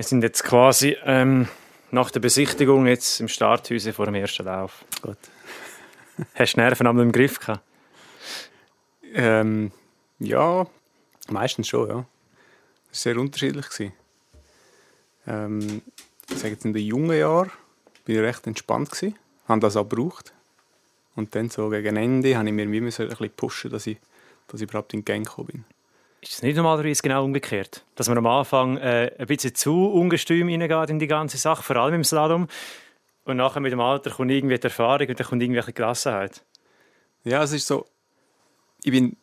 Wir sind jetzt quasi ähm, nach der Besichtigung jetzt im Starthäuschen vor dem ersten Lauf. Gut. Hast du Nerven am Griff gehabt? Ähm, ja, meistens schon, ja. Das war sehr unterschiedlich. Gewesen. Ähm, ich sage jetzt in den jungen Jahren bin ich recht entspannt gewesen, habe das auch gebraucht. Und dann so gegen Ende habe ich mir wie ein bisschen pushen, dass ich, dass ich überhaupt in den Gang gekommen bin. Ist es nicht normalerweise genau umgekehrt? Dass man am Anfang äh, ein bisschen zu ungestüm reingeht in die ganze Sache, vor allem im Slalom. Und nachher mit dem Alter kommt irgendwie die Erfahrung und dann kommt irgendwelche Gelassenheit. Ja, es ist so, ich bin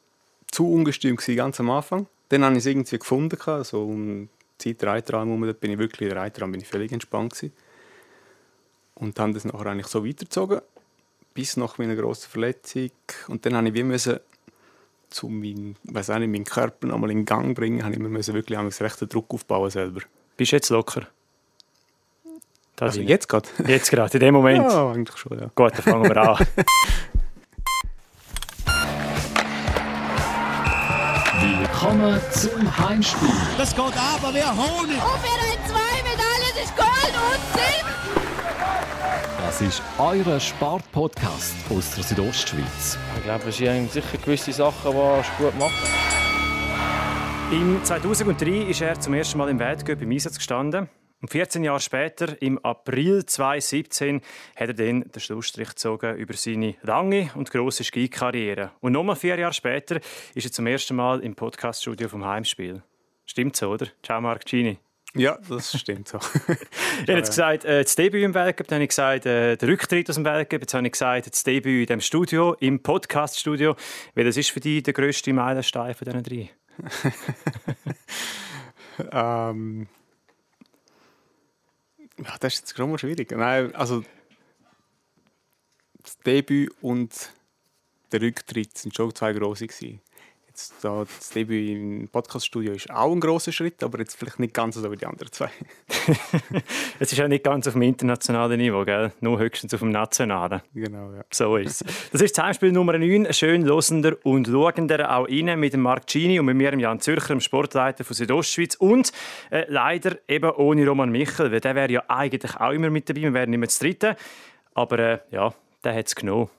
zu ungestüm ganz am Anfang. Dann habe ich es irgendwie gefunden, so um die Zeit Reitraum herum, bin ich wirklich in der Reitraum bin ich völlig entspannt gewesen. Und dann das nachher eigentlich so weitergezogen, bis nach meiner grossen Verletzung. Und dann habe ich wie müssen, zu meinem, weiß auch nicht, meinen Körper nochmal in Gang bringen, habe ich mir müssen wirklich einen rechten Druck aufbauen selber. Bist du jetzt locker? Das Also jetzt gerade? Jetzt gerade, in dem Moment. Ja, eigentlich schon, ja. Gut, dann fangen wir an. Willkommen zum Heimspiel. Das geht aber wie Honig. Und wir haben zwei Medaillen, das ist Gold und Silber. Das ist euer Sportpodcast aus der Südostschweiz. Ich glaube, es sind sicher gewisse Sachen, die gut macht. Im 2003 ist er zum ersten Mal im Weltcup im Einsatz gestanden. Und 14 Jahre später, im April 2017, hat er dann den Schlussstrich gezogen über seine lange und grosse Skikarriere. Und nochmal vier Jahre später ist er zum ersten Mal im Podcaststudio vom Heimspiel. Stimmt so, oder? Ciao, Marc Gini. Ja, das stimmt so. Ich habe jetzt gesagt, äh, das Debüt im Weltcup, dann habe ich gesagt, äh, der Rücktritt aus dem Weltcup, jetzt habe ich gesagt, das Debüt in dem Studio, im Podcaststudio. Welches ist für dich der grösste Meilenstein von diesen drei? ähm, ja, das ist jetzt gerade mal schwierig. Nein, also das Debüt und der Rücktritt sind schon zwei grosse gewesen. Jetzt da, das Debüt im Podcaststudio ist auch ein grosser Schritt, aber jetzt vielleicht nicht ganz so wie die anderen zwei. Es ist ja nicht ganz auf dem internationalen Niveau, gell? nur höchstens auf dem nationalen. genau, ja. So ist es. Das ist das Heimspiel Nummer 9. Schön losender und schauender auch rein mit dem Marc Gini und mit mir, Jan Zürcher, dem Sportleiter von Südostschweiz. Und äh, leider eben ohne Roman Michel, weil der wäre ja eigentlich auch immer mit dabei. Wir wären immer zu dritten. Aber äh, ja, der hat es genommen.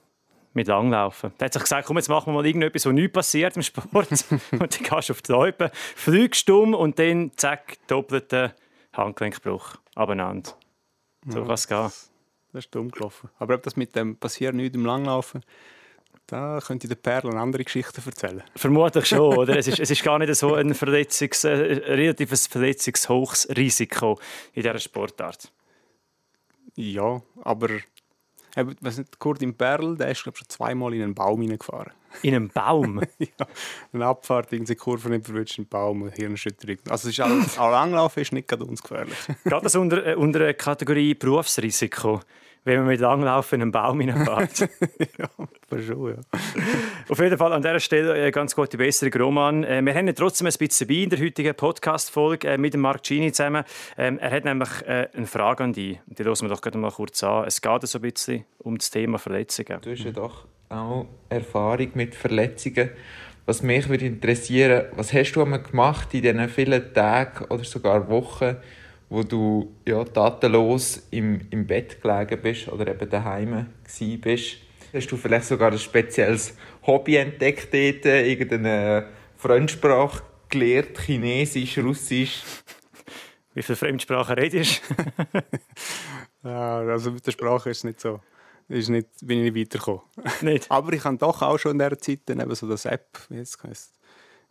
Mit Langlaufen. Der hat sich gesagt, komm, jetzt machen wir mal irgendetwas, wo nichts passiert im Sport. und dann gehst du auf die Loipe, fliegst dumm und dann zack, doppelter Handgelenkbruch. Abeinander. So kann es gehen. Das ist dumm gelaufen. Aber ob das mit dem passiert nicht im Langlaufen, da könnte der Perl eine andere Geschichte erzählen. Vermutlich schon, oder? Es ist, es ist gar nicht so ein Verletzungs, äh, relatives verletzungshohes Risiko in dieser Sportart. Ja, aber weiss nicht, Kurt im Perl, der ist glaub, schon zweimal in einen Baum hineingefahren. In einem Baum. ja, eine Abfahrt, irgendeine Kurve nicht verwünscht, einen Baum, eine Hirnerschütterung. Also es ist auch, auch Langlaufen ist nicht gerade ungefährlich. Geht das unter, äh, unter der Kategorie Berufsrisiko, wenn man mit Langlaufen in einen Baum hineinfährt? ja, aber schon, ja. Auf jeden Fall an dieser Stelle äh, ganz gute Besserung, Roman. Äh, wir haben ihn trotzdem ein bisschen dabei in der heutigen Podcast-Folge äh, mit dem Marc Gini zusammen. Ähm, er hat nämlich eine Frage an dich. Die hören wir doch gerade mal kurz an. Es geht so ein bisschen um das Thema Verletzungen. Du hast ja doch auch Erfahrung mit Verletzungen. Was mich würde interessieren, was hast du einmal gemacht in diesen vielen Tagen oder sogar Wochen, wo du ja, tatenlos im, im Bett gelegen bist oder eben daheim gsi bist? Hast du vielleicht sogar ein spezielles Hobby entdeckt dort, irgendeine Fremdsprache gelernt, Chinesisch, Russisch? Wie viele Fremdsprachen redest du? ja. Also mit der Sprache ist es nicht so. Ist nicht, bin ich nicht weitergekommen. Nicht? Aber ich habe doch auch schon in dieser Zeit dann eben so das App, wie jetzt heisst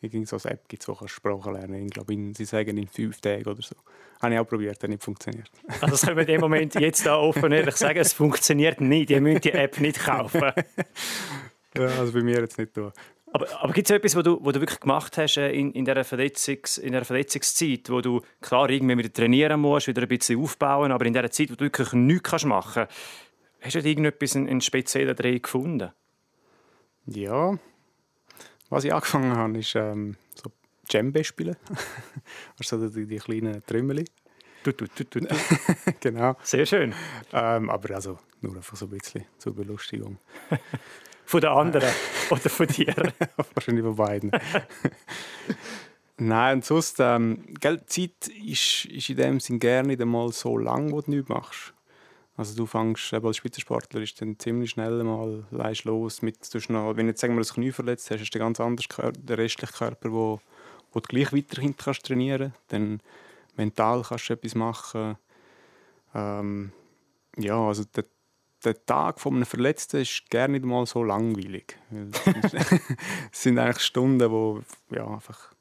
Irgend so eine App gibt es, wo du Sprachen lernen. Ich glaube, in, sie sagen in fünf Tagen oder so. Habe ich auch probiert, hat nicht funktioniert. Also das können wir in dem Moment jetzt da offen ehrlich sagen, es funktioniert nicht. Ihr müsst die App nicht kaufen. ja, also bei mir jetzt nicht tun. Aber, aber gibt es etwas, was du, was du wirklich gemacht hast äh, in, in, dieser Verletzungs, in dieser Verletzungszeit, wo du klar irgendwie wieder trainieren musst, wieder ein bisschen aufbauen, aber in dieser Zeit, wo du wirklich nichts machen kannst, hast du irgendetwas, einen, einen speziellen Dreh gefunden? Ja, was ich angefangen habe, ist ähm, so Djembe spielen. also die, die kleinen Trümmeli. Du, du, du, genau. Sehr schön. Ähm, aber also nur einfach so ein bisschen zur Belustigung. Von den anderen oder von dir? Wahrscheinlich von beiden. Nein, und sonst, ähm, gell, die Zeit ist, ist in dem Sinn gerne nicht einmal so lang, wo du nichts machst. Also du fängst als Spitzensportler ist dann ziemlich schnell mal leist los mit, noch, wenn du jetzt sagen wir das Knie verletzt hast, du den ganz anders den restlichen Körper, wo, wo du gleich weiterhin kannst trainieren. Dann mental kannst du etwas machen. Ähm, ja, also der, der Tag von einem Verletzten ist gerne nicht mal so langweilig. es sind eigentlich Stunden, wo ja einfach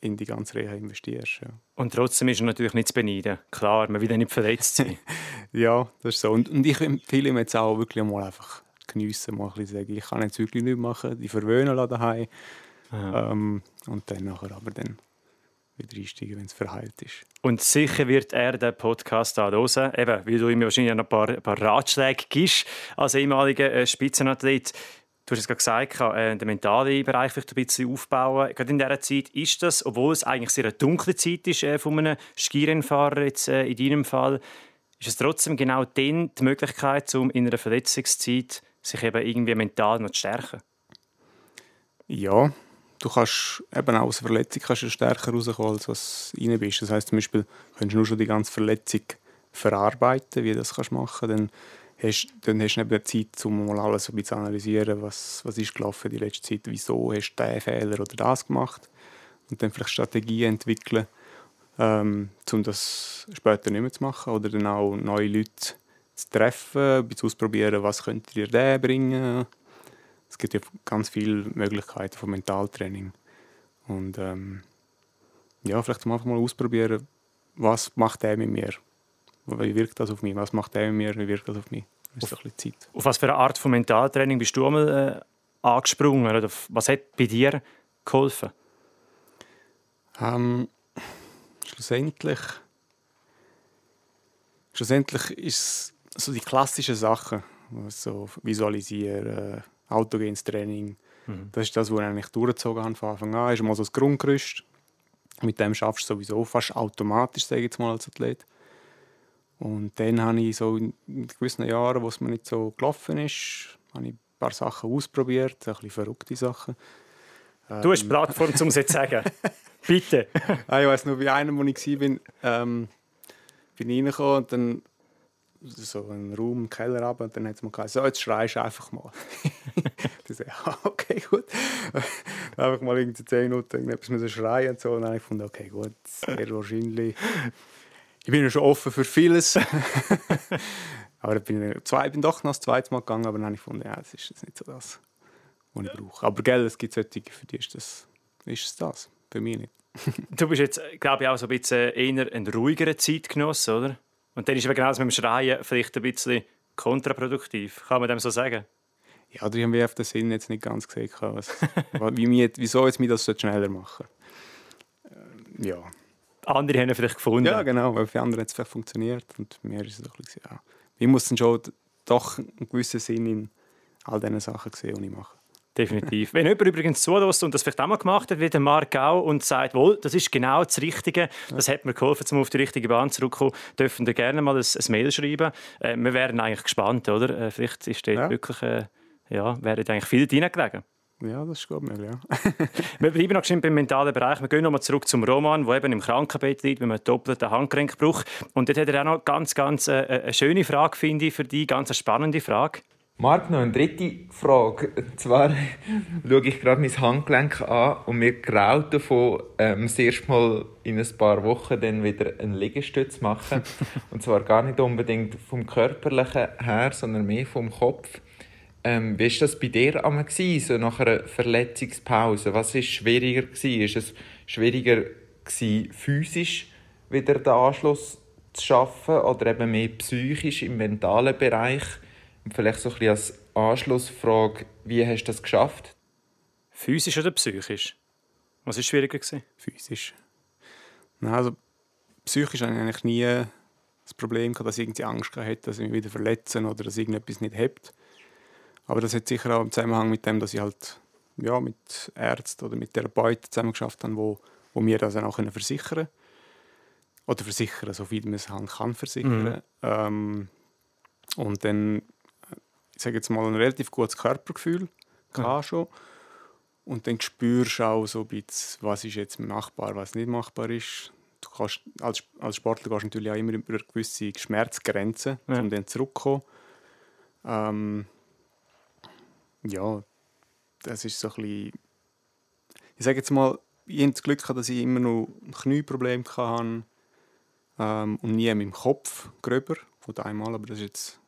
in die ganze Reha investierst. Ja. Und trotzdem ist er natürlich nicht zu beneiden. Klar, man will ja nicht verletzt sein. ja, das ist so. Und, und ich empfehle ihm jetzt auch wirklich mal einfach geniessen, mal ein bisschen sagen, ich kann jetzt wirklich nichts machen, die verwöhnen daheim. Ähm, und dann nachher aber dann wieder einsteigen, wenn es verheilt ist. Und sicher wird er den Podcast auch hören, eben, weil du ihm wahrscheinlich noch ein paar, ein paar Ratschläge gibst als ehemaliger äh, Spitzenathlet. Du hast es gerade gesagt, äh, den mentalen Bereich vielleicht ein bisschen aufbauen. Gerade in dieser Zeit ist das, obwohl es eigentlich sehr eine dunkle Zeit ist äh, von einem Skirennfahrer jetzt äh, in deinem Fall, ist es trotzdem genau dann die Möglichkeit, um in einer Verletzungszeit sich eben irgendwie mental noch zu stärken? Ja, du kannst eben auch aus Verletzung kannst du stärker rauskommen, als was rein bist. Das heisst zum Beispiel, kannst du nur schon die ganze Verletzung verarbeiten, wie du das kannst machen kannst, hast, dann hast du eben Zeit, um mal alles ein zu analysieren, was, was ist gelaufen die letzte Zeit, wieso hast du diesen Fehler oder das gemacht? Und dann vielleicht Strategien entwickeln, ähm, um das später nicht mehr zu machen oder dann auch neue Leute zu treffen, bisschen ausprobieren, was könnte dir der bringen. Es gibt ja ganz viele Möglichkeiten von Mentaltraining. Und ähm, ja, vielleicht mal einfach mal ausprobieren, was macht der mit mir wie wirkt das auf mich? Was macht er mit mir? Wie wirkt das auf mich? Das ist auf, Zeit. auf was für eine Art von Mentaltraining bist du einmal äh, angesprungen? Oder was hat bei dir geholfen? Ähm, schlussendlich, schlussendlich ist es so die klassischen Sachen, so visualisieren, autogenes Training. Mhm. Das ist das, was ich eigentlich durchgezogen habe von Anfang an. Das ist mal so das Grundgerüst. Mit dem schaffst du sowieso fast automatisch, sage ich jetzt mal als Athlet. Und dann habe ich so in gewissen Jahren, wo es mir nicht so gelaufen ist, habe ich ein paar Sachen ausprobiert, ein bisschen verrückte Sachen. Du hast ähm, Plattform, um es zu sagen. Bitte. ah, ich weiß nur, wie einer, wo ich war, ähm, bin reingekommen und dann so einen Raum, einen Keller runter, und dann hat es mir gesagt, so, jetzt schreist du einfach mal. dann sage ich, okay, gut. einfach mal irgendwie 10 Minuten irgendetwas müssen schreien und so. Und dann habe ich gefunden, okay, gut, sehr wahrscheinlich ich bin ja schon offen für vieles. aber ich bin, zwei, bin doch noch das zweite Mal gegangen, aber dann habe ich gefunden, ja, das ist jetzt nicht so das, was ich brauche. Aber Geld, es gibt solche, für die ist, das, ist es das, für mich nicht. du bist jetzt, glaube ich, auch so ein bisschen eher ein ruhigerer Zeitgenosse, oder? Und dann ist eben genau das mit dem Schreien vielleicht ein bisschen kontraproduktiv. Kann man dem so sagen? Ja, da haben wir auf den Sinn jetzt nicht ganz gesehen, was, wie mir, wieso jetzt mir das schneller machen. Ähm, ja andere haben vielleicht gefunden. Ja, genau, weil für andere hat es vielleicht funktioniert und mir ist es doch ein bisschen, ja. Ich muss dann schon doch einen gewissen Sinn in all diesen Sachen sehen, die ich mache. Definitiv. Wenn jemand übrigens zulässt und das vielleicht auch mal gemacht hat, wie der Marc auch, und sagt, wohl, das ist genau das Richtige, das hat mir geholfen, um auf die richtige Bahn zurückzukommen, dürfen ihr gerne mal ein, ein Mail schreiben. Äh, wir wären eigentlich gespannt, oder? Äh, vielleicht ist dort ja. wirklich, äh, ja, wäre eigentlich viel reingelegen. Ja, das ist gut möglich, ja. wir bleiben noch beim mentalen Bereich. Wir gehen nochmal zurück zum Roman, der eben im Krankenbett liegt, mit einem doppelten Handgelenkbruch. Und dort hat er auch noch ganz, ganz äh, eine schöne Frage, finde ich, für dich, ganz eine spannende Frage. Marc, noch eine dritte Frage. Und zwar schaue ich gerade mein Handgelenk an und mir graut davon, ähm, das erste Mal in ein paar Wochen dann wieder einen Liegestütz machen. und zwar gar nicht unbedingt vom Körperlichen her, sondern mehr vom Kopf. Ähm, wie war das bei dir einmal, so nach einer Verletzungspause? Was war schwieriger? Gewesen? Ist es schwieriger, gewesen, physisch wieder den Anschluss zu schaffen oder eben mehr psychisch im mentalen Bereich? Und vielleicht so ein bisschen als Anschlussfrage, wie hast du das geschafft? Physisch oder psychisch? Was war schwieriger? Gewesen? Physisch. Nein, also psychisch hatte ich eigentlich nie das Problem, dass ich irgendwie Angst hatte, dass ich mich wieder verletzen oder dass irgendetwas nicht hebt. Aber das hat sicher auch im Zusammenhang mit dem, dass ich halt ja, mit Ärzten oder mit Therapeuten zusammengeschafft habe, wo, wo mir das dann auch versichern können. Oder versichern, so viel man es halt kann versichern. Mhm. Ähm, und dann, ich sage jetzt mal, ein relativ gutes Körpergefühl mhm. schon. Und dann spürst du auch so ein bisschen, was ist jetzt machbar, was nicht machbar ist. Du kannst, als, als Sportler gehst du natürlich auch immer über gewisse Schmerzgrenzen, Ja. um dann zurückzukommen. Ähm, ja, das ist so ein bisschen... Ich sage jetzt mal, ich habe das Glück gehabt, dass ich immer noch ein Knieproblem hatte ähm, und nie mit dem Kopf gröber, von einmal, aber das war jetzt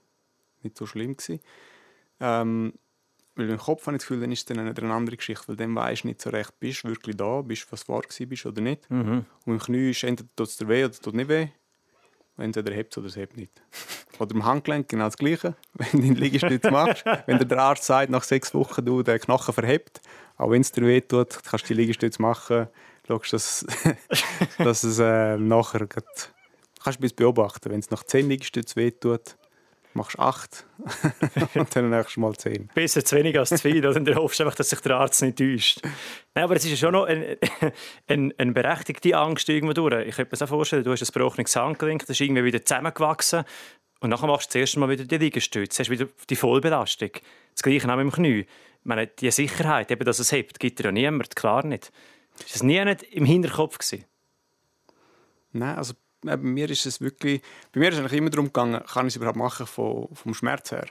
nicht so schlimm. Gewesen. Ähm, weil mit dem Kopf habe ich das Gefühl, dann ist es dann eine, andere Geschichte, weil dann weisst du nicht so recht, bist du wirklich da, bist du, was wahr gewesen bist oder nicht. Mhm. Und im Knie ist entweder tut es dir weh oder tut nicht weh. Entweder hebt oder es hebt nicht. Oder im Handgelenk genau das Gleiche. Wenn du den Liegestütz machst, wenn der Arzt sagt, nach sechs Wochen du den Knochen verhebt, auch wenn es dir weh kannst du die Liegestütz machen, schaust, dass, dass es äh, nachher grad, kannst du beobachten. Wenn es nach zehn Liegestütz weh machst acht und dann nächstes Mal zehn. Besser zu wenig als zu viel. Oder? Und dann hoffst du einfach, dass sich der Arzt nicht täuscht. Nein, aber es ist ja schon noch eine, eine, eine berechtigte Angst irgendwo durch. Ich könnte mir so vorstellen, du hast ein gebrochenes Handgelenk, das ist irgendwie wieder zusammengewachsen und nachher machst du das erste Mal wieder die Liegestütze, hast wieder die Vollbelastung. Das Gleiche auch mit dem Knie. Ich meine, die Sicherheit, eben, dass es hebt, gibt dir ja niemand, klar nicht. Ist das nie nicht im Hinterkopf gewesen? Nein, also bei mir ist es wirklich, bei mir ist es eigentlich immer darum gegangen, kann ich es überhaupt machen vom, vom Schmerz her.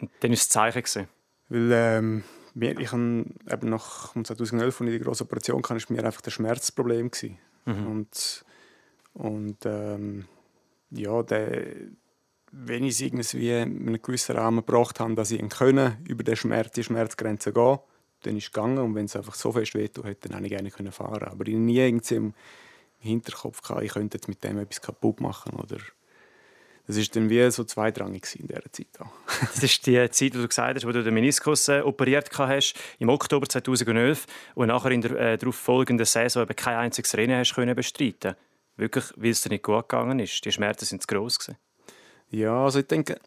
Und dann war es das Zeichen. Gewesen. Weil ähm, ich eben nach 2011, als ich die große Operation hatte, war mir einfach das Schmerzproblem. Gewesen. Und, und ähm, ja, der, wenn ich es irgendwie in einem gewissen Rahmen gebracht habe, dass ich ihn können, über den Schmerz, die Schmerzgrenze gehen dann ist es gegangen. Und wenn es einfach so fest wehtut hat, dann hätte ich gerne können fahren Aber ich nie irgendwie im Hinterkopf, gehabt, ich könnte jetzt mit dem etwas kaputt machen. Oder das war dann wie so zweitrangig in dieser Zeit. Auch. Das ist die Zeit, wo du gesagt hast, wo du den Meniskus äh, operiert hast, im Oktober 2011 und nachher in der äh, darauf folgenden Saison eben kein einziges Rennen hast können bestreiten. Wirklich, weil es dir nicht gut gegangen ist. Die Schmerzen sind zu gross gewesen. Ja, also ich denke,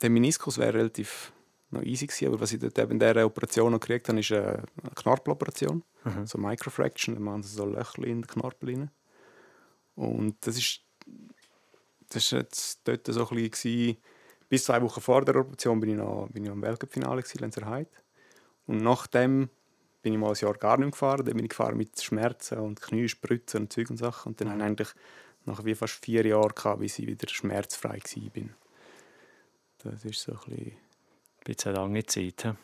der Meniskus wäre relativ noch easy gewesen, aber was ich dort eben in dieser Operation noch gekriegt habe, ist eine Knorpeloperation, so Microfraction, da machen sie so Löcher in den Knorpel rein. Und das ist, das ist jetzt dort so ein bisschen gewesen, bis zwei Wochen vor der Operation bin ich noch, bin ich noch im Weltcup-Finale gewesen, Lenzerheide. Und nachdem bin ich mal ein Jahr gar nicht mehr gefahren, dann bin ich gefahren mit Schmerzen und Knie, Spritzen und Zeug und Sachen. Und dann habe ich eigentlich nach wie fast vier Jahren gehabt, bis ich wieder schmerzfrei war. bin. Das ist so ein bisschen... Bisschen eine lange Zeit. hä?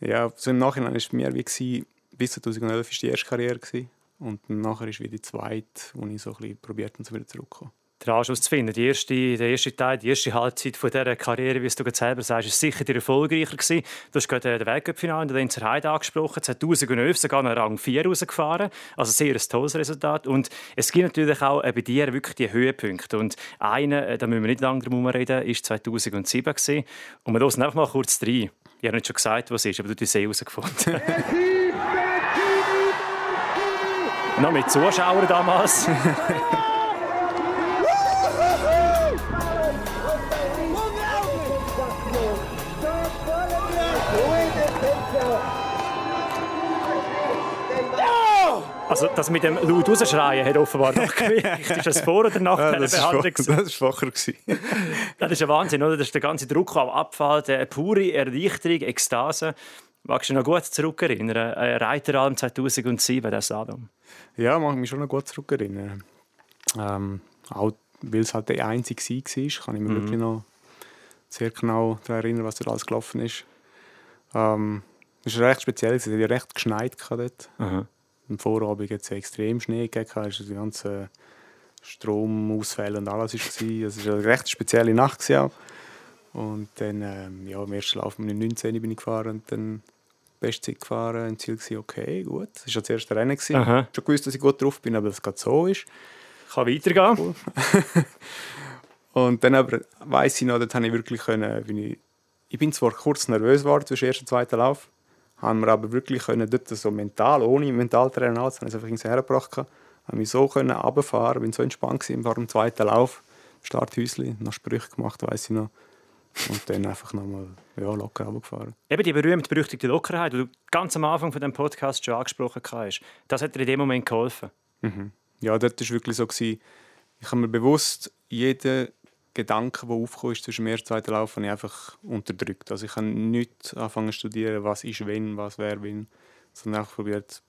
Ja, so im Nachhinein war es mir wie, gewesen, bis 2011 war die erste Karriere. Gewesen. Und nachher ist wieder die zweite, wo ich so ein bisschen probiert habe, wieder zurückzukommen. Den Anschluss zu finden. Die erste, der erste Teil, die erste Halbzeit von dieser Karriere, wie es du gerade selber sagst, ist sicher die erfolgreicher gewesen. Du hast gerade den Weltcup-Finale in der Lenzer Heide angesprochen. 2011 sogar noch Rang 4 rausgefahren. Also sehr ein tolles Resultat. Und es gibt natürlich auch äh, bei dir wirklich die Höhepunkte. Und einer, äh, da müssen wir nicht lange drum reden, ist 2007 gewesen. Und wir hören einfach mal kurz rein. Ich habe nicht schon gesagt, was es ist, aber du hast die herausgefunden. noch mit Zuschauern damals. Also das mit dem laut rausschreien hat offenbar noch gewirkt. Ist das vor oder nach Ja, das war Behandlung? gewesen? das war schwacher. gewesen. Das ist ein Wahnsinn, oder? Das ist der ganze Druck, der abfällt, eine pure Erleichterung, Ekstase. Magst du dich noch gut zurückerinnern? Äh, Reiteralm 2007, das Slalom. Ja, mag mich schon noch gut zurückerinnern. Ähm, auch weil es halt der einzige Sieg war, kann ich mich wirklich noch sehr genau daran erinnern, was dort alles gelaufen ist. Ähm, es war recht speziell, es hat ja recht geschneit dort. Am Vorabend hat es extrem Schnee gegeben, es war die ganze Stromausfälle und alles. war. Es war eine recht spezielle Nacht. gewesen. Und dann, ähm, ja, im ersten Lauf mit 19 bin ich gefahren und dann Bestzeit gefahren. Im Ziel war okay, gut. Das war das erste Rennen. gewesen. Aha. Ich schon gewusst, dass ich gut drauf bin, aber dass es gerade so ist. Kann weitergehen. Und dann aber weiss ich noch, dort habe ich wirklich können, bin ich, ich bin zwar kurz nervös geworden zwischen ersten und zweiten Lauf, haben wir aber wirklich können dort so mental, ohne Mentaltrainer als, habe ich es einfach hergebracht, gehabt, habe mich so können runterfahren, bin so entspannt gewesen vor dem zweiten Lauf, Starthäuschen, noch Sprüche gemacht, weiss ich noch. Und dann einfach nochmal ja, locker runtergefahren. Eben die berühmt-berüchtigte Lockerheit, die du ganz am Anfang von dem Podcast schon angesprochen hast. Das hat dir in dem Moment geholfen. Ja, dort war wirklich so, gewesen, ich habe mir bewusst jeden Gedanken, der aufgekommen ist zwischen ersten und zweiten Lauf, habe ich einfach unterdrückt. Also ich habe nicht angefangen zu studieren, was ist wenn, was wäre wenn, sondern einfach probiert,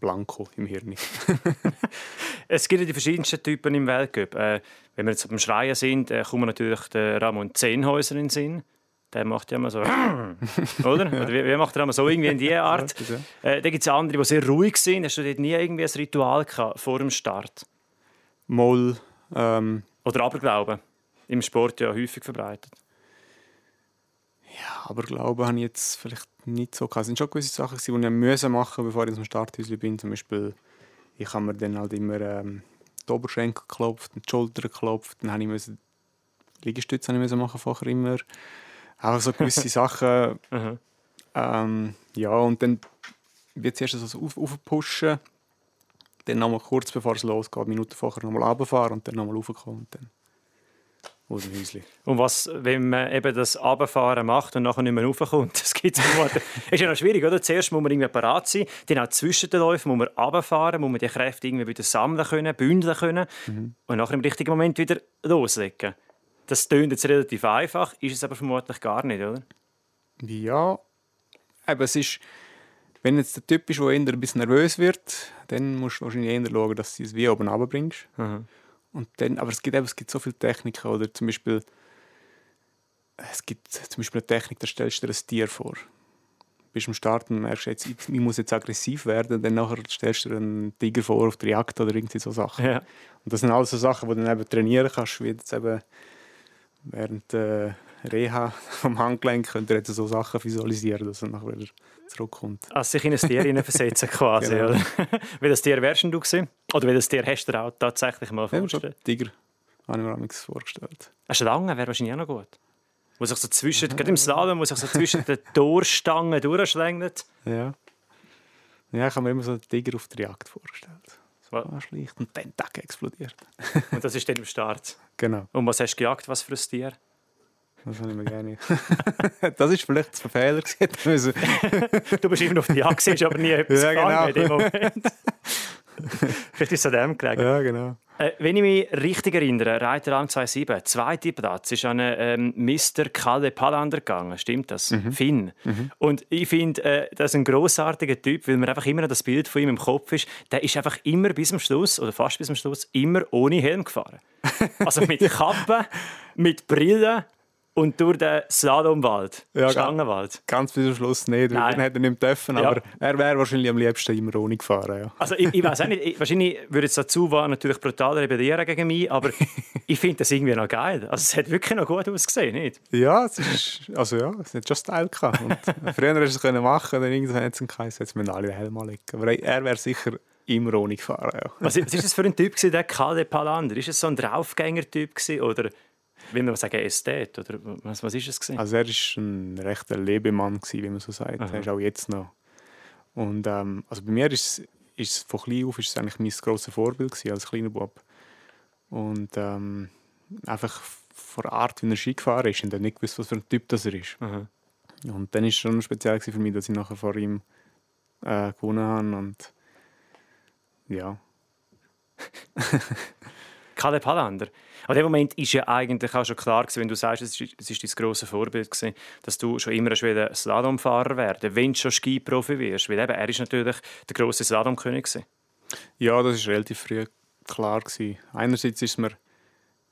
blanko im Hirn. Es gibt ja die verschiedensten Typen im Weltcup. Äh, wenn wir jetzt beim Schreien sind, äh, kommt natürlich der Ramon Zehnhäuser in den Sinn. Der macht ja immer so, oder? Oder wie, macht er immer so irgendwie in diese Art? Ja, Äh, dann gibt es andere, die sehr ruhig sind. Hast du dort nie irgendwie ein Ritual gehabt vor dem Start? Moll, ähm, Oder Aberglauben? Im Sport ja häufig verbreitet. aber Glauben habe ich jetzt vielleicht nicht so gehabt. Es sind schon gewisse Sachen, die ich müssen machen bevor ich zum Starthäuschen bin. Zum Beispiel, ich habe mir dann halt immer ähm, die Oberschenkel geklopft, die Schultern geklopft. Dann habe ich müssen, Liegestütze habe ich müssen machen vorher immer. Einfach so gewisse Sachen. Ähm, ja, und dann wird zuerst so auf, aufpushen. Dann nochmal kurz bevor es losgeht, Minuten vorher nochmal runterfahren und dann nochmal raufkommen und dann aus dem Häuschen. Und was, wenn man eben das Abfahren macht und nachher nicht mehr raufkommt? Das gibt's ist ja noch schwierig, oder? Zuerst muss man irgendwie parat sein, dann auch zwischen den Läufen muss man runterfahren, muss man die Kräfte irgendwie wieder sammeln können, bündeln können und nachher im richtigen Moment wieder loslegen. Das klingt jetzt relativ einfach, ist es aber vermutlich gar nicht, oder? Ja, aber es ist, wenn jetzt der Typ ist, der eher ein bisschen nervös wird, dann musst du wahrscheinlich eher schauen, dass du es wie oben runterbringst. Und dann, aber es gibt, eben, es gibt so viele Techniken, oder zum Beispiel, es gibt zum Beispiel eine Technik, da stellst du dir ein Tier vor. Du bist am Start und merkst jetzt, ich muss jetzt aggressiv werden, dann nachher stellst du dir einen Tiger vor auf der Jagd oder irgendwie so Sachen. Ja. Und das sind alles so Sachen, die du dann eben trainieren kannst, wie jetzt eben während der Reha vom Handgelenk könnt ihr jetzt so Sachen visualisieren, dass er nachher wieder zurückkommt. Also sich in ein Tier hineinversetzen quasi, Genau. oder? Welches Tier wärst du gewesen? Oder welches Tier hast du dir auch tatsächlich mal Ja, vorgestellt? Tiger habe ich mir amigs vorgestellt. Eine Schlange wäre wahrscheinlich auch noch gut. Wo sich so zwischen, gerade im Slalom, wo sich so zwischen den Torstangen durchschlängelt. Ja. Ja, ich habe mir immer so einen Tiger auf der Jagd vorgestellt. So Was? anschleicht und dann Tag explodiert. Und das ist dann im Start. Genau, Und was hast du gejagt? Was für ein Tier? Das habe ich mir gerne. das ist vielleicht ein Fehler gewesen. Müssen- Du bist immer auf die hast aber nie etwas Ja, genau. in dem Moment. Vielleicht ist es an dem gelegen. ja, genau. Äh, wenn ich mich richtig erinnere, Reiter Rang 27, zweiter Platz, ist an ähm, Mr. Kalle Palander gegangen. Stimmt das? Mhm. Finn. Und ich finde, äh, das ist ein grossartiger Typ, weil mir einfach immer noch das Bild von ihm im Kopf ist. Der ist einfach immer bis zum Schluss, oder fast bis zum Schluss, immer ohne Helm gefahren. Also mit Kappe, mit Brille und durch den Slalomwald, Ja, Stangenwald. Ganz bis zum Schluss nicht, Nein. dann hätte er nicht dürfen, Ja. aber er wäre wahrscheinlich am liebsten immer ohne gefahren. Ja. Also ich, ich weiß auch nicht, ich, wahrscheinlich würde jetzt dazu war natürlich brutal rebellieren gegen mich, aber ich finde das irgendwie noch geil. Also es hat wirklich noch gut ausgesehen, nicht? Ja, es ist, also ja, es hat schon Style gehabt. Und früher hast du es können machen, dann irgendwann hat es Kreis, jetzt müssen alle den Helm anlegen. Aber er wäre sicher immer ohne gefahren. Ja. Was, was ist das für ein Typ gewesen, der Kalle Palander? Ist es so ein Draufgänger-Typ oder will man sagen Ästhet oder was, was ist es gewesen? Also er war ein rechter Lebemann, gewesen, wie man so sagt. Er ist auch jetzt noch. Und ähm, also bei mir ist es- von klein auf ist es eigentlich mein grosses Vorbild gewesen, als kleiner Bub. Und ähm, einfach von der Art, wie er Ski gefahren ist, und er nicht gewusst, was für ein Typ das er ist. Mhm. Und dann ist es schon speziell für mich, dass ich nachher vor ihm äh, gewonnen habe. Und ja, Kalle Palander. An dem Moment ist ja eigentlich auch schon klar gewesen, wenn du sagst, es ist, es ist dein grosses Vorbild gewesen, dass du schon immer ein Slalomfahrer werden, wenn du schon Skiprofi wirst. Weil eben, er ist natürlich der grosse Slalomkönig gewesen. Ja, das ist relativ früh klar gewesen. Einerseits ist mir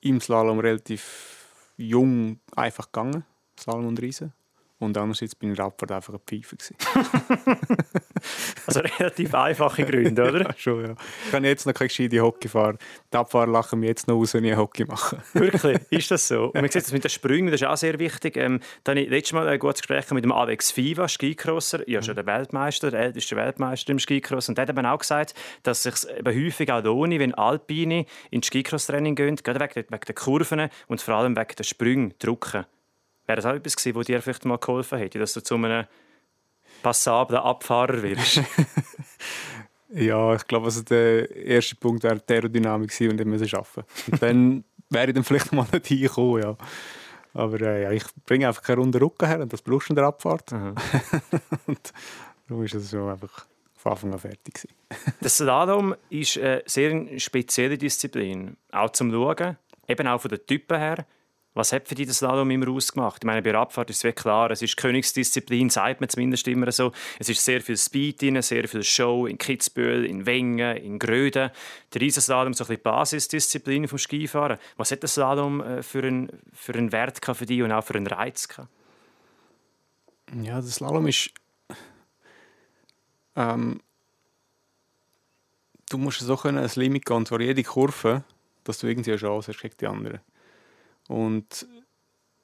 im Slalom relativ jung einfach gegangen, Slalom und Riesen. Und andererseits bin ich Abfahrt einfach ein Pfeife. Also relativ einfache Gründe, oder? ja, schon, ja. Ich kann jetzt noch keine gescheite Hockey fahren. Die Abfahrer lachen mich jetzt noch aus, wenn ich Hockey mache. Wirklich, ist das so? Und man sieht das mit den Sprüngen, das ist auch sehr wichtig. Ähm, da habe ich letztes Mal ein gutes Gespräch mit dem Alex Fiva, Skicrosser, ja schon der Weltmeister, der älteste Weltmeister im Skicross. Und der hat eben auch gesagt, dass es sich häufig auch lohnt, wenn Alpine ins Skicross-Training gehen, gerade wegen, wegen der Kurven und vor allem wegen der Sprünge, Drucken. Wäre das auch etwas gewesen, was dir vielleicht mal geholfen hätte, dass du zu einem passablen Abfahrer wirst? Ja, ich glaube, also der erste Punkt wäre die Aerodynamik und ich müssen arbeiten. Und dann wäre ich dann vielleicht mal nicht hingekommen, ja. Aber äh, ja, ich bringe einfach keinen runden Rücken her und das brauchst du in der Abfahrt. und darum ist es schon einfach von Anfang an fertig. Der Slalom ist eine sehr spezielle Disziplin. Auch zum Schauen, eben auch von den Typen her. Was hat für dich das Slalom immer ausgemacht? Ich meine, bei der Abfahrt ist es klar, es ist Königsdisziplin, sagt man zumindest immer so. Es ist sehr viel Speed drin, sehr viel Show in Kitzbühel, in Wengen, in Gröden. Der Riesenslalom ist so ein bisschen die Basisdisziplin vom Skifahren. Was hat das Slalom äh, für einen, für einen Wert für dich und auch für einen Reiz? Ja, das Slalom ist. Ähm, du musst so können ein Limit gehen, und zwar jede Kurve, dass du irgendwie eine Chance hast gegen die anderen. Und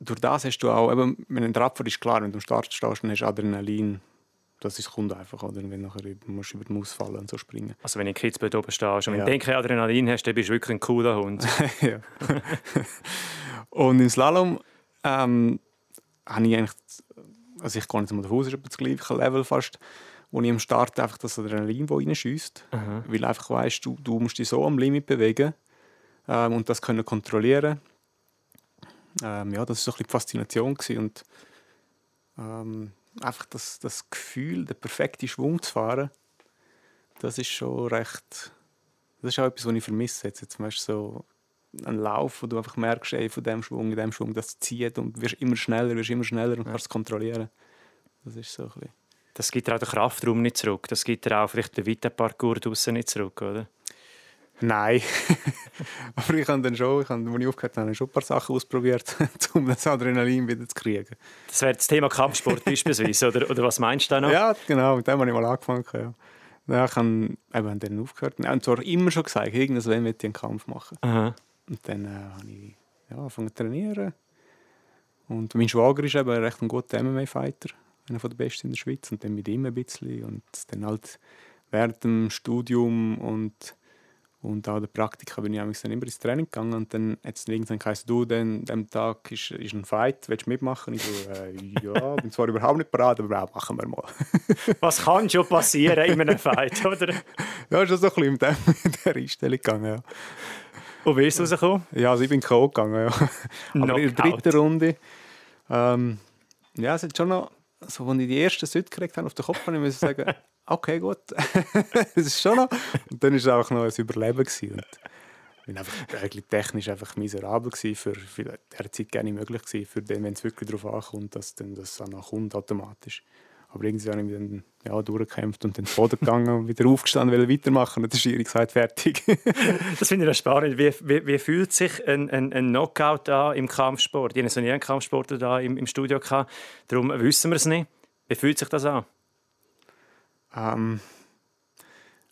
durch das hast du auch, eben, wenn ein Radfahrer ist klar, wenn du am Start stehst, dann hast du Adrenalin. Das ist, kommt einfach, oder? Wenn du nachher musst über die Maus fallen und so springen. Also wenn du in Kitzbühel oben stehst und Ja. wenn du kein Adrenalin hast, dann bist du wirklich ein cooler Hund. und im Slalom ähm, habe ich eigentlich, also ich gehe jetzt mal davon aus, ist das gleiche Level fast, wo ich am Start einfach das Adrenalin, das reinschießt, weil einfach weißt du, du musst dich so am Limit bewegen ähm, und das können kontrollieren. Ähm, ja, das war so ein bisschen die Faszination gewesen und ähm, einfach das, das Gefühl, den perfekten Schwung zu fahren, das ist schon recht, das ist auch etwas, was ich vermisse jetzt, jetzt du, so ein Lauf, wo du einfach merkst, ey, von dem Schwung, in dem Schwung, das zieht und wirst immer schneller, wirst immer schneller und kannst es kontrollieren. Das ist so ein bisschen. Das gibt dir auch den Kraftraum nicht zurück. Das gibt dir auch vielleicht den weiten Parcours draussen nicht zurück, oder? Nein. Aber ich habe dann schon, ich habe, als ich aufgehört habe, schon ein paar Sachen ausprobiert, um das Adrenalin wieder zu kriegen. Das wäre das Thema Kampfsport beispielsweise, oder, oder was meinst du da noch? Ja, genau, mit dem habe ich mal angefangen. Ja. Ja, ich habe eben dann aufgehört. Und zwar immer schon gesagt, irgendwann möchte ich einen Kampf machen. Aha. Und dann äh, habe ich ja, angefangen zu trainieren. Und mein Schwager ist eben recht ein guter MMA-Fighter, einer der besten in der Schweiz. Und dann mit ihm ein bisschen. Und dann halt während dem Studium und, und auch der Praktika bin ich dann immer ins Training gegangen. Und dann hat es irgendwann geheißen, du, an dem Tag ist, ist ein Fight, willst du mitmachen? Ich so, äh, ja, bin zwar überhaupt nicht bereit, aber ja, machen wir mal. Was kann schon passieren in einem Fight, oder? ja, ist schon so ein bisschen mit, dem, mit der Einstellung gegangen, ja. Und wie ist es rausgekommen? Ja, also ich bin K.O. gegangen, ja. Aber in der Knockout. dritten Runde, ähm, ja, es hat schon noch, so, als ich die ersten Süd gekriegt habe auf den Kopf, habe ich müssen sagen, okay, gut, das ist schon noch. Und dann war es auch noch ein Überleben. Gewesen. Und ich einfach eigentlich technisch einfach miserabel gewesen, für, für der Zeit gar nicht möglich gewesen, für den, wenn es wirklich darauf ankommt, dass dann das auch noch kommt automatisch. Aber irgendwie habe ich mich dann ja, durchgekämpft und dann zu Boden gegangen und wieder aufgestanden, will weitermachen. Und dann ist gesagt, fertig. Das finde ich noch spannend. Wie, wie, wie fühlt sich ein, ein, ein Knockout an im Kampfsport? Ich hatte noch nie einen Kampfsportler da im, im Studio. Gehabt. Darum wissen wir es nicht. Wie fühlt sich das an? Ähm,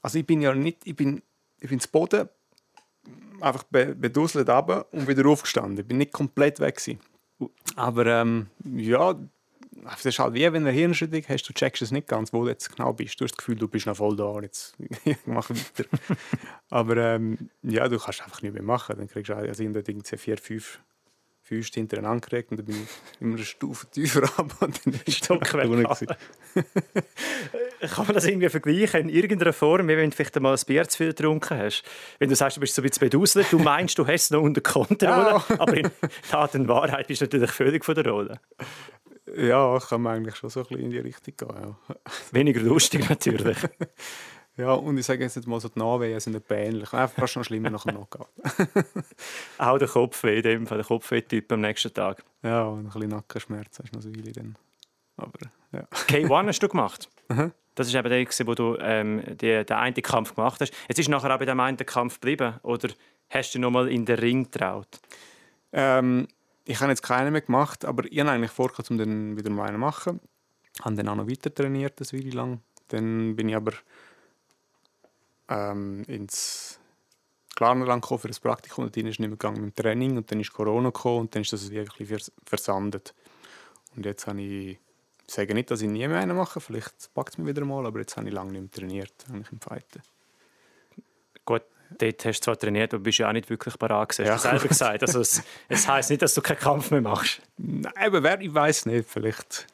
also ich bin ja nicht, ich bin, ich bin zu Boden einfach be beduselt runter und wieder aufgestanden. Ich bin nicht komplett weg gewesen. Aber ähm, ja, das ist halt wie wenn du eine Hirnschüttung hast, du checkst es nicht ganz, wo du jetzt genau bist. Du hast das Gefühl, du bist noch voll da, jetzt ich mache weiter. Aber ähm, ja, du kannst einfach nicht mehr machen. Dann kriegst du also irgendwie vier, fünf Füße hintereinander gekriegt und dann bin ich immer eine Stufe tiefer runter und dann ist es gewesen. Kann man das irgendwie vergleichen in irgendeiner Form, wie wenn du vielleicht einmal ein Bier zu viel getrunken hast? Wenn du sagst, du bist so ein bisschen beduselt, du meinst, du hast es noch unter Kontrolle, aber in Tat und Wahrheit bist du natürlich völlig von der Rolle. Ja, kann man eigentlich schon so ein bisschen in die Richtung gehen. Ja. Weniger lustig natürlich. Ja, und ich sage jetzt mal so, die Nachwehen sind etwa ähnlich. Einfach fast noch schlimmer nach dem Knockout. Auch der Kopfweh, dem Fall, der Kopfweh-Typ am nächsten Tag. Ja, und ein bisschen Nackenschmerz hast du noch so Weile dann. Aber ja. K1 hast du gemacht. Das ist eben der, wo du ähm, die, den einen Kampf gemacht hast. Jetzt ist nachher auch bei dem einen Kampf geblieben. Oder hast du noch mal in den Ring getraut? Ähm, ich habe jetzt keinen mehr gemacht, aber ich habe eigentlich vor, um dann wieder mal einen machen. Habe dann auch noch weiter trainiert, eine Weile lang. Dann bin ich aber ähm, ins Klarnerland gekommen für das Praktikum und dann ist nicht mehr gegangen mit dem Training und dann ist Corona gekommen und dann ist das wirklich vers versandet. Und jetzt habe ich, ich sage nicht, dass ich nie mehr einen mache, vielleicht packt es mich wieder mal, aber jetzt habe ich lange nicht mehr trainiert, eigentlich im Fighten. Gut, dort hast du zwar trainiert, aber bist ja auch nicht wirklich parat gewesen. Ja. Hast du selber gesagt. Also es, es heisst nicht, dass du keinen Kampf mehr machst. Nein, aber wer, ich weiß nicht, vielleicht,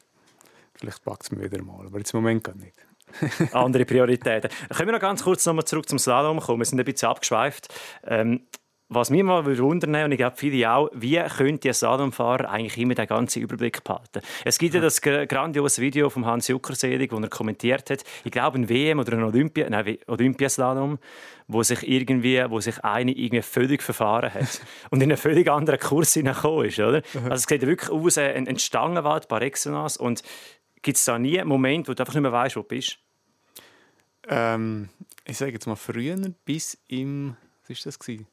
vielleicht packt es mich wieder mal, aber jetzt im Moment gar nicht. Andere Prioritäten. Können wir noch ganz kurz noch mal zurück zum Slalom kommen? Wir sind ein bisschen abgeschweift. Ähm, was mich mal wundern und ich glaube viele auch, wie könnte ein Slalomfahrer eigentlich immer den ganzen Überblick behalten? Es gibt ja das grandiose Video von Hans Juckerselig, wo er kommentiert hat, ich glaube ein WM oder ein Olympia, nein, Olympiaslalom, wo sich irgendwie, wo sich eine irgendwie völlig verfahren hat und in einen völlig anderen Kurs hineingekommen ist, oder? Also es sieht wirklich aus wie ein, ein Stangenwald par excellence und gibt es da nie einen Moment, wo du einfach nicht mehr weißt, wo du bist? Ähm, ich sage jetzt mal früher, bis im, was ist das gewesen?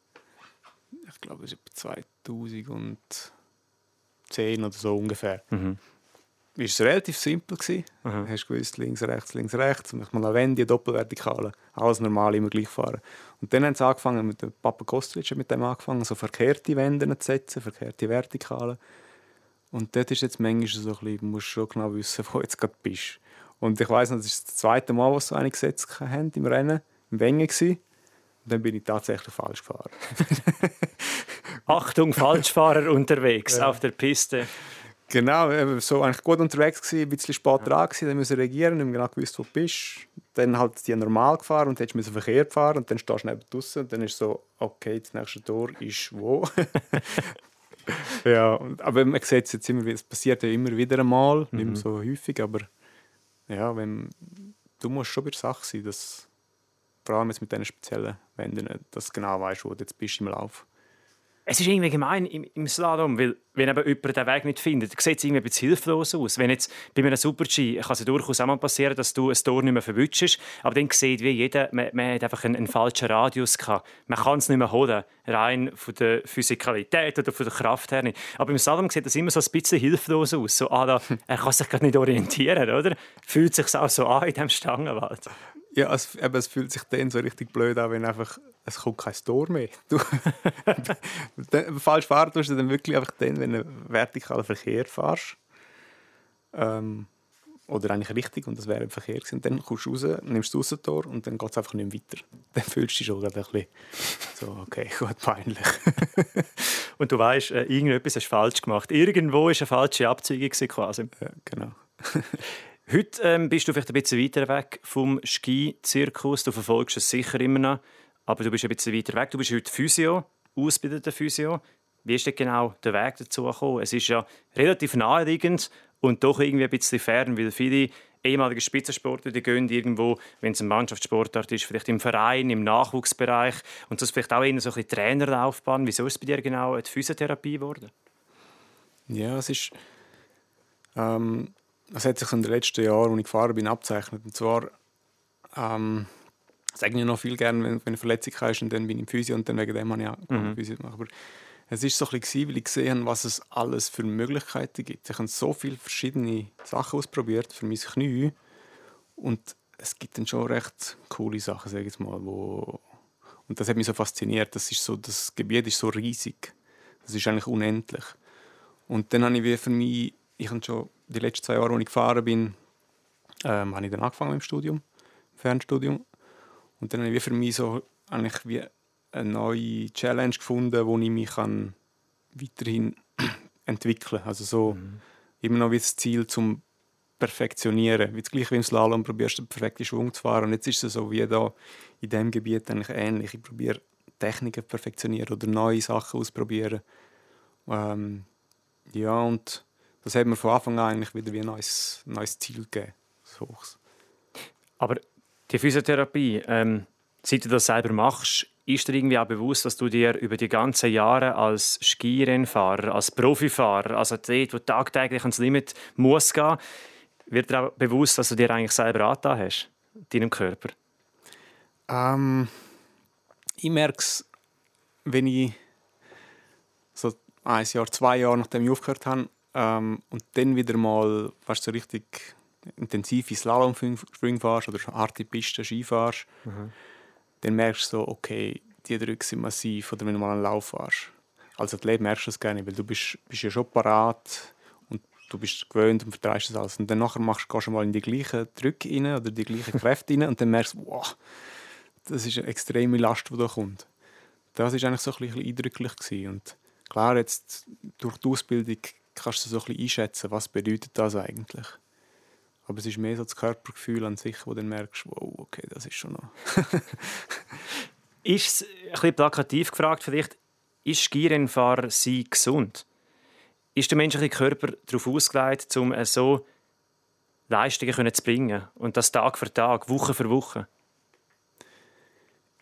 Ich glaube, es war 2010 oder so ungefähr. Mhm. Es war relativ simpel. Gewesen. Mhm. Du hast gewusst, links, rechts, links, rechts. Mal eine Wende, Doppelvertikale. Alles normal, immer gleich fahren. Und dann haben sie angefangen, mit dem Papa Kostelic mit dem angefangen, so verkehrte Wände zu setzen, verkehrte Vertikale. Und dort ist jetzt manchmal so ein bisschen, du musst schon genau wissen, wo du jetzt gerade bist. Und ich weiss noch, das ist das zweite Mal, was so eine gesetzt haben im Rennen, im Wengen gewesen. Und dann bin ich tatsächlich falsch gefahren. Achtung, Falschfahrer unterwegs ja. auf der Piste. Genau, so eigentlich gut unterwegs gewesen, ein bisschen spät dran gewesen, dann müssen reagieren, nicht mehr genau gewusst, wo du bist. Dann halt die normal gefahren und dann musst du Verkehr fahren und dann stehst du neben draußen und dann ist so, okay, das nächste Tor ist wo? ja, aber man sieht es jetzt immer wieder, es passiert ja immer wieder einmal, mhm. nicht mehr so häufig, aber ja, wenn, du musst schon bei der Sache sein, dass, vor allem jetzt mit diesen speziellen Wänden, dass du genau weißt, wo du jetzt bist im Lauf es ist irgendwie gemein im, im Slalom, weil wenn eben jemand den Weg nicht findet, sieht es irgendwie ein bisschen hilflos aus. Wenn jetzt bei einem Super-G kann es durchaus auch mal passieren, dass du ein Tor nicht mehr verwutschst, aber dann sieht wie jeder, man, man hat einfach einen, einen, falschen Radius gehabt. Man kann es nicht mehr holen, rein von der Physikalität oder von der Kraft her nicht. Aber im Slalom sieht das immer so ein bisschen hilflos aus. So, ah, da, er kann sich gerade nicht orientieren, oder? Fühlt sich auch so an in diesem Stangenwald. Ja, es, eben, es fühlt sich dann so richtig blöd an, wenn einfach es kommt kein Tor mehr. Du, falsch fahren tust du dann wirklich einfach dann, wenn du vertikalen Verkehr fährst. Ähm, oder eigentlich richtig, und das wäre im Verkehr gewesen. Dann kommst du raus, nimmst das Tor und dann geht es einfach nicht mehr weiter. Dann fühlst du dich schon ein bisschen so, okay, gut, peinlich. und du weißt, äh, irgendetwas hast du falsch gemacht. Irgendwo war eine falsche Abzeugung quasi. Ja, genau. Heute ähm, bist du vielleicht ein bisschen weiter weg vom Ski-Zirkus. Du verfolgst es sicher immer noch, aber du bist ein bisschen weiter weg. Du bist heute Physio, ausgebildeter Physio. Wie ist denn genau der Weg dazu gekommen? Es ist ja relativ naheliegend und doch irgendwie ein bisschen fern, weil viele ehemalige Spitzensportler, die gehen irgendwo, wenn es ein Mannschaftssportart ist, vielleicht im Verein, im Nachwuchsbereich und ist vielleicht auch eher so ein bisschen Trainerlaufbahn. Wieso ist es bei dir genau die Physiotherapie geworden? Ja, es ist ähm, das hat sich in den letzten Jahren, als ich gefahren bin, abzeichnet. Und zwar ähm, sage ich noch viel gerne, wenn, wenn eine Verletzung hast und dann bin ich im Physio und dann wegen dem habe ich auch mhm. Physio gemacht. Aber es war so ein bisschen, weil ich gesehen habe, was es alles für Möglichkeiten gibt. Ich habe so viele verschiedene Sachen ausprobiert für mein Knie und es gibt dann schon recht coole Sachen, sage ich jetzt mal, wo und das hat mich so fasziniert. Das ist so, das Gebiet ist so riesig, das ist eigentlich unendlich. Und dann habe ich wie für mich, ich habe schon die letzten zwei Jahre, als ich gefahren bin, ähm, habe ich dann angefangen mit dem Studium, Fernstudium. Und dann habe ich für mich so eigentlich wie eine neue Challenge gefunden, wo ich mich kann weiterhin entwickeln kann. Also so mhm. immer noch wie das Ziel zum Perfektionieren. Wie gleich wie im Slalom probierst du den perfekten Schwung zu fahren. Und jetzt ist es so wie da in diesem Gebiet eigentlich ähnlich. Ich probiere Techniken zu perfektionieren oder neue Sachen ausprobieren. Ähm, ja, und das hat mir von Anfang an eigentlich wieder wie ein neues, neues Ziel gegeben. Aber die Physiotherapie, ähm, seit du das selber machst, ist dir irgendwie auch bewusst, dass du dir über die ganzen Jahre als Skirennfahrer, als Profifahrer, als Athlet, der tagtäglich ans Limit muss gehen, wird dir auch bewusst, dass du dir eigentlich selber angetan hast, deinem Körper? Ähm, ich merke es, wenn ich so ein Jahr, zwei Jahre nachdem ich aufgehört habe, ähm, und dann wieder mal fast so richtig intensive Slalomsprünge fährst oder harte Pisten Ski fährst, mhm. dann merkst du so, okay, die Drücke sind massiv. Oder wenn du mal einen Lauf fährst. Als Athlet merkst du das gar nicht, weil du bist, bist ja schon parat und du bist gewöhnt und vertreibst das alles. Und dann nachher machst, gehst du mal in die gleichen Drücke rein oder die gleichen Kräfte rein und dann merkst du, wow, das ist eine extreme Last, die da kommt. Das war eigentlich so ein bisschen eindrücklich. Gewesen. Und klar, jetzt durch die Ausbildung kannst du so ein bisschen einschätzen, was bedeutet das eigentlich. Aber es ist mehr so das Körpergefühl an sich, wo du dann merkst, wow, okay, das ist schon noch. ist es ein bisschen plakativ gefragt vielleicht, ist Skirennfahrer sein gesund? Ist der menschliche Körper darauf ausgelegt, um so Leistungen zu bringen und das Tag für Tag, Woche für Woche?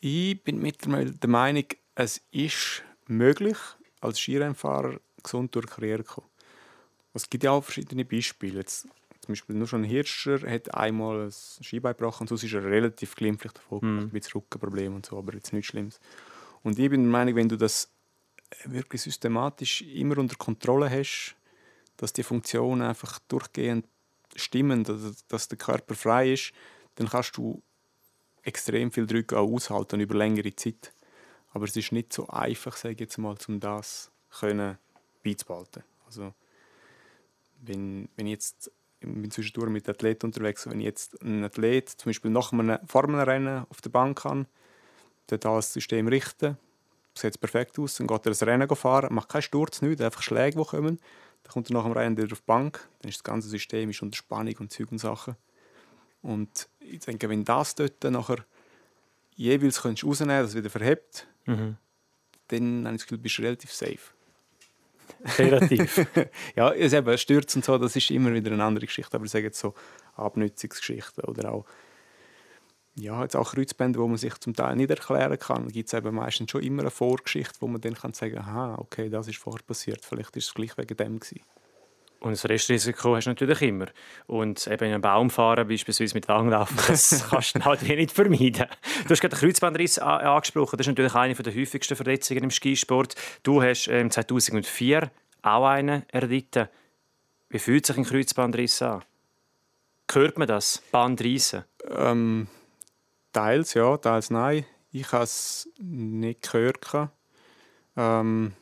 Ich bin mittlerweile der Meinung, es ist möglich, als Skirennfahrer gesund durch die Karriere zu kommen. Es gibt ja auch verschiedene Beispiele. Jetzt, zum Beispiel nur schon ein Hirscher hat einmal ein Skibein gebrochen und sonst ist er relativ glimpflich davon mm. ein bisschen Rückenproblem und so, aber jetzt nichts Schlimmes. Und ich bin der Meinung, wenn du das wirklich systematisch immer unter Kontrolle hast, dass die Funktionen einfach durchgehend stimmen, dass, dass der Körper frei ist, dann kannst du extrem viel Druck auch aushalten über längere Zeit. Aber es ist nicht so einfach, sage ich jetzt mal, um das können beizubehalten. Also, wenn, wenn ich jetzt ich bin zwischendurch mit Athleten unterwegs, wenn ich jetzt einen Athlet zum Beispiel nach einem, vor einem Rennen auf der Bank kann, dort das System richten, sieht perfekt aus, dann geht er das Rennen fahren, macht keinen Sturz, nichts, einfach Schläge, die kommen, dann kommt er nach dem Rennen wieder auf die Bank, dann ist das ganze System ist unter Spannung und Zeug und Sachen. Und ich denke, wenn das dort nachher jeweils rausnehmen kannst, das wieder verhebt, mhm. dann habe ich das Gefühl, bist du relativ safe. Relativ. ja, es eben Stürz und so, das ist immer wieder eine andere Geschichte. Aber ich sage jetzt so Abnützungsgeschichten oder auch ja, jetzt auch Kreuzbänder, wo man sich zum Teil nicht erklären kann, gibt es eben meistens schon immer eine Vorgeschichte, wo man dann kann sagen kann, okay, das ist vorher passiert, vielleicht ist es gleich wegen dem gewesen. Und das Restrisiko hast du natürlich immer. Und eben in einem Baum fahren, beispielsweise mit Langlaufen, das kannst du halt eh nicht vermeiden. Du hast gerade den Kreuzbandriss angesprochen. Das ist natürlich eine der häufigsten Verletzungen im Skisport. Du hast ähm, 2004 auch einen erlitten. Wie fühlt sich ein Kreuzbandriss an? Hört man das? Bandreisen? Ähm, teils ja, teils nein. Ich habe es nicht gehört. Ähm,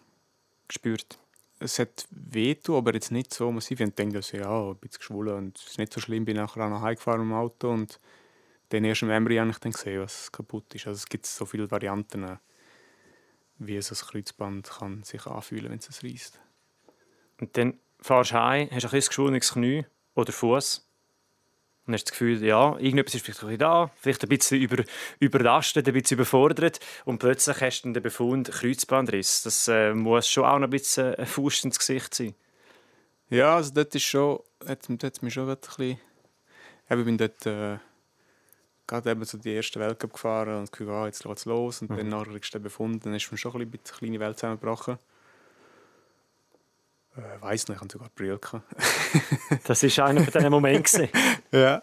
gespürt es hat wehtu, aber jetzt nicht so massiv. Ich denke, dass ja, ein bisschen geschwollen und es ist nicht so schlimm. Bin nachher auch noch heimgefahren im Auto und dann erst im Emery habe ich dann gesehen, was kaputt ist. Also es gibt so viele Varianten, wie so ein Kreuzband kann sich anfühlen, wenn es reißt. Und dann fahrst du heim, hast ein geschwollenes Knie oder Fuß und hast das Gefühl, ja, irgendetwas ist vielleicht da, vielleicht ein bisschen über, überlastet, ein bisschen überfordert. Und plötzlich hast du den Befund Kreuzbandriss. Das äh, muss schon auch noch ein bisschen ein Fuß ins Gesicht sein. Ja, also dort ist schon, hat, hat mich schon ein bisschen... Ich bin dort äh, gerade eben so die erste Weltcup gefahren und gedacht, ah, jetzt geht es los. Und mhm. dann nachher du den Befund, dann ist mir schon ein bisschen die kleine Welt zusammengebrochen. Äh, weiß nicht, ich hatte sogar Brille. das war einer von diesen Momenten. ja.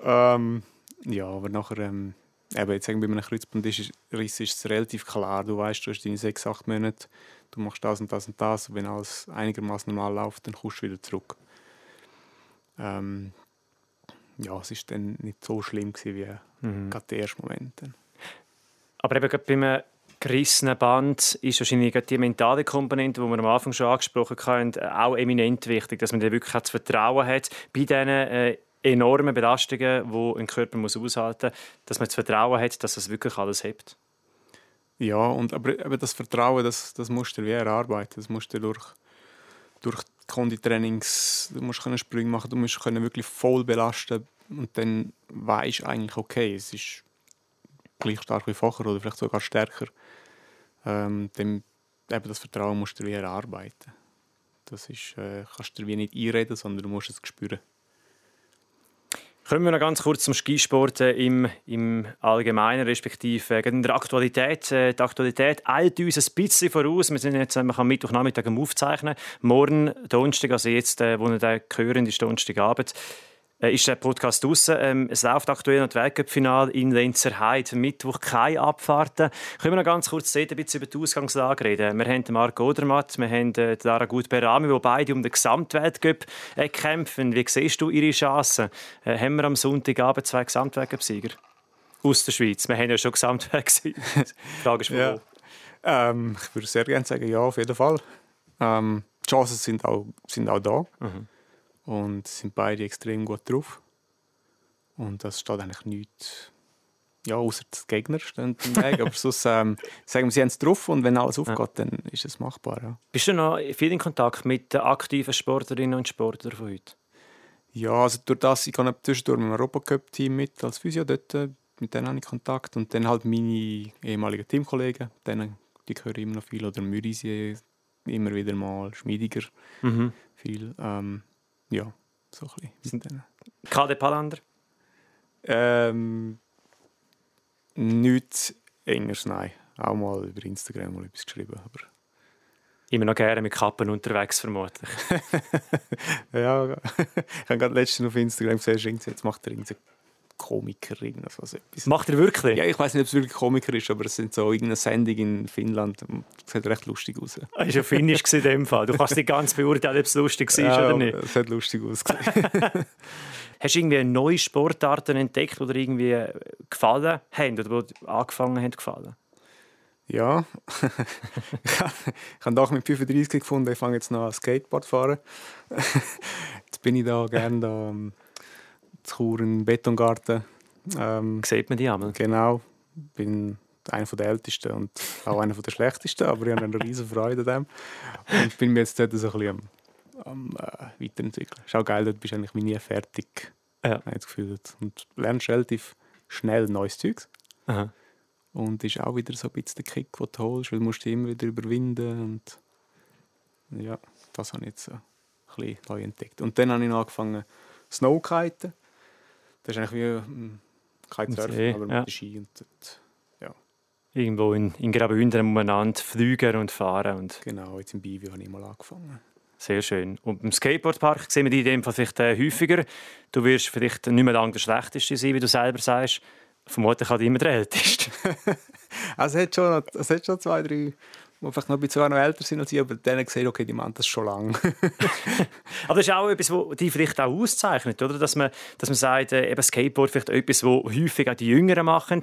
Ähm, ja, aber nachher, ähm, eben jetzt bei einem Kreuzbandriss ist es relativ klar. Du weißt, du hast deine sechs, acht Monate, du machst das und das und das. Und wenn alles einigermaßen normal läuft, dann kommst du wieder zurück. Ähm, ja, es war dann nicht so schlimm gewesen, wie mhm. gerade der erste Moment. Aber eben gerade beim gerissenen Band ist wahrscheinlich die mentale Komponente, die wir am Anfang schon angesprochen haben, auch eminent wichtig, dass man da wirklich das Vertrauen hat bei diesen äh, enormen Belastungen, die ein Körper muss aushalten muss, dass man das Vertrauen hat, dass das wirklich alles hebt. Ja, und, aber, aber das Vertrauen, das, das musst du wie erarbeiten. Das musst du durch, durch Konditrainings, du musst können Sprünge machen, du musst können wirklich voll belasten und dann weißt du eigentlich, okay, es ist gleich stark wie vorher oder vielleicht sogar stärker ähm, dann, eben das Vertrauen musst du wie erarbeiten. Das ist, äh, kannst du dir wie nicht einreden, sondern du musst es spüren. Kommen wir noch ganz kurz zum Skisport äh, im, im Allgemeinen, respektive äh, in der Aktualität. Äh, die Aktualität eilt uns ein bisschen voraus. Wir sind jetzt äh, am Mittwochnachmittag am Aufzeichnen. Morgen, Donnerstag, also jetzt, äh, wo ihr den hören, ist Donnerstagabend, äh, ist der Podcast draussen. Ähm, es läuft aktuell noch das Weltcup-Finale in Lenzerheide. Mittwoch keine Abfahrten. Können wir noch ganz kurz ein bisschen über die Ausgangslage reden? Wir haben Marco Odermatt, wir haben äh, Lara Gut-Berami, die beide um den Gesamtweltcup äh, kämpfen. Wie siehst du ihre Chancen? Äh, haben wir am Sonntagabend zwei Gesamtweltcup-Sieger? Aus der Schweiz. Wir haben ja schon Gesamtweg Die Frage ist, ja. ähm, Ich würde sehr gerne sagen, ja, auf jeden Fall. Ähm, die Chancen sind auch, sind auch da. Mhm und sind beide extrem gut drauf. Und das steht eigentlich nichts, ja, außer die Gegner stehen im Weg. Aber sonst ähm, sagen wir, sie haben es drauf und wenn alles aufgeht, ja. dann ist es machbar. Ja. Bist du noch viel in Kontakt mit den aktiven Sportlerinnen und Sportlern von heute? Ja, also durch das, ich gehe zwischendurch mit dem Europacup-Team mit als Physio dort, mit denen habe ich Kontakt und dann halt meine ehemaligen Teamkollegen, denen die höre ich immer noch viel. Oder Mürisie immer wieder mal, Schmiediger Mhm. viel. Ähm, ja, so ein bisschen. KD Palander? Ähm, nichts Engers, nein. Auch mal über Instagram mal etwas geschrieben. Aber Immer noch gerne mit Kappen unterwegs, vermutlich. ja, ich habe gerade letztens auf Instagram gesehen, jetzt macht er irgendeinen Komiker irgendwas. Also etwas. Macht er wirklich? Ja, ich weiß nicht, ob es wirklich Komiker ist, aber es sind so irgendeine Sendung in Finnland. Das sieht recht lustig aus. Das war ja finnisch in dem Fall. Du kannst nicht ganz beurteilen, ob es lustig war oder nicht. Es hat lustig ausgesehen. Hast du irgendwie neue Sportarten entdeckt oder irgendwie gefallen haben oder die angefangen haben gefallen? ja. ich habe doch mit 35 gefunden, ich fange jetzt noch an Skateboard fahren. jetzt bin ich da gerne da ähm, zu Chur im Betongarten. Ähm, Sieht man die einmal? Genau, bin einer der ältesten und auch einer der schlechtesten, aber ich habe eine riesen Freude an dem. Und bin mir jetzt dort so ein bisschen am, am äh, weiterentwickeln. Ist auch geil, dort bist du eigentlich nie fertig. Ja. ich das Gefühl. Und lernst relativ schnell neues Zeugs. Aha. Und ist auch wieder so ein bisschen der Kick, den du holst, weil du musst dich immer wieder überwinden. Und ja, das habe ich jetzt so ein bisschen neu entdeckt. Und dann habe ich noch angefangen Snowkiten. Das ist eigentlich wie ähm, See, Kitesurfen, aber mit ja. Ski. Und dort, Irgendwo in, in Graubünden umeinander fliegen und fahren. Und genau, jetzt im Bivio habe ich mal angefangen. sehr schön. Und im Skateboardpark sehen wir dich in dem Fall vielleicht äh, häufiger. Du wirst vielleicht nicht mehr lange der Schlechteste sein, wie du selber sagst. Vermutlich auch immer der Älteste. Also es hat schon, es hat schon zwei, drei, die vielleicht noch ein bisschen noch älter sind als ich, aber denen gesehen, okay, die machen das schon lange. Aber das ist auch etwas, was dich vielleicht auch auszeichnet, oder? Dass man, dass man sagt, äh, eben Skateboard vielleicht etwas, was häufig auch die Jüngeren machen,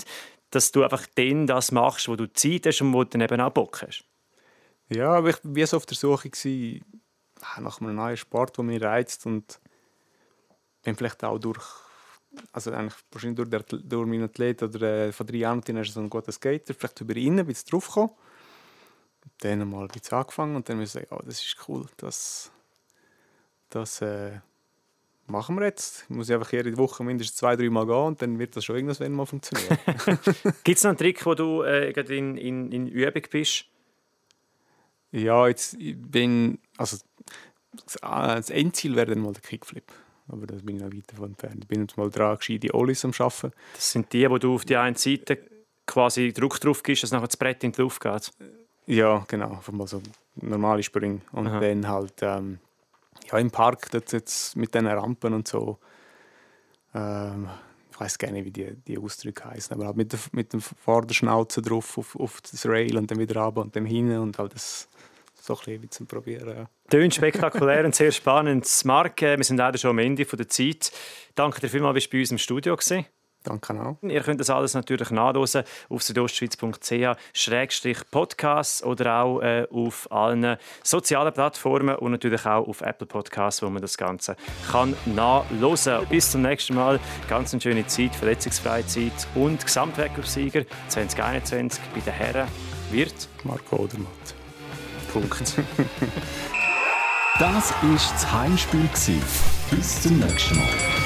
dass du einfach dann das machst, wo du Zeit hast und wo du dann eben auch Bock hast. Ja, aber ich war so auf der Suche gewesen, ah, nach einem neuen Sport, der mich reizt und bin vielleicht auch durch, also eigentlich wahrscheinlich durch, der, durch meinen Athlet oder äh, von drei Jahren dann du so einen guten Skater, vielleicht über ihn ein bisschen draufgekommen. Dann mal ein angefangen und dann muss ich sagen, oh, das ist cool, das, das äh, machen wir jetzt. Ich muss einfach jede Woche mindestens zwei, drei Mal gehen und dann wird das schon irgendwann mal funktionieren. Gibt es noch einen Trick, wo du äh, in, in, in Übung bist? Ja, jetzt ich bin. Also, das- das Endziel wäre dann mal der Kickflip. Aber da bin ich noch weit davon entfernt. Ich bin jetzt mal dran, gescheite Ollies am Arbeiten. Das sind die, wo du auf die eine Seite quasi Druck drauf gibst, dass nachher das Brett in die Luft geht. Ja, genau. Einfach mal so normale Sprünge. Und Aha. dann halt ähm, ja, im Park dort jetzt mit diesen Rampen und so. Ähm, ich weiß gar nicht, wie die, die Ausdrücke heißen, aber halt mit der, mit der Vorderschnauze drauf auf, auf das Rail und dann wieder runter und dann hin und halt das so ein bisschen zum Probieren. Ja. Tönt spektakulär und sehr spannend. Marc, äh, wir sind leider schon am Ende der Zeit. Danke dir vielmals, bist du bei uns im Studio gewesen. Danke auch. Ihr könnt das alles natürlich nachlesen auf südostschweiz.ch-podcast oder auch äh, auf allen sozialen Plattformen und natürlich auch auf Apple Podcasts, wo man das Ganze kann nachlesen. Bis zum nächsten Mal. Ganz eine schöne Zeit, verletzungsfreie Zeit und Gesamtweltcup-Sieger 2021 bei den Herren wird Marco Odermatt. Punkt. Das war das Heimspiel. Bis zum nächsten Mal.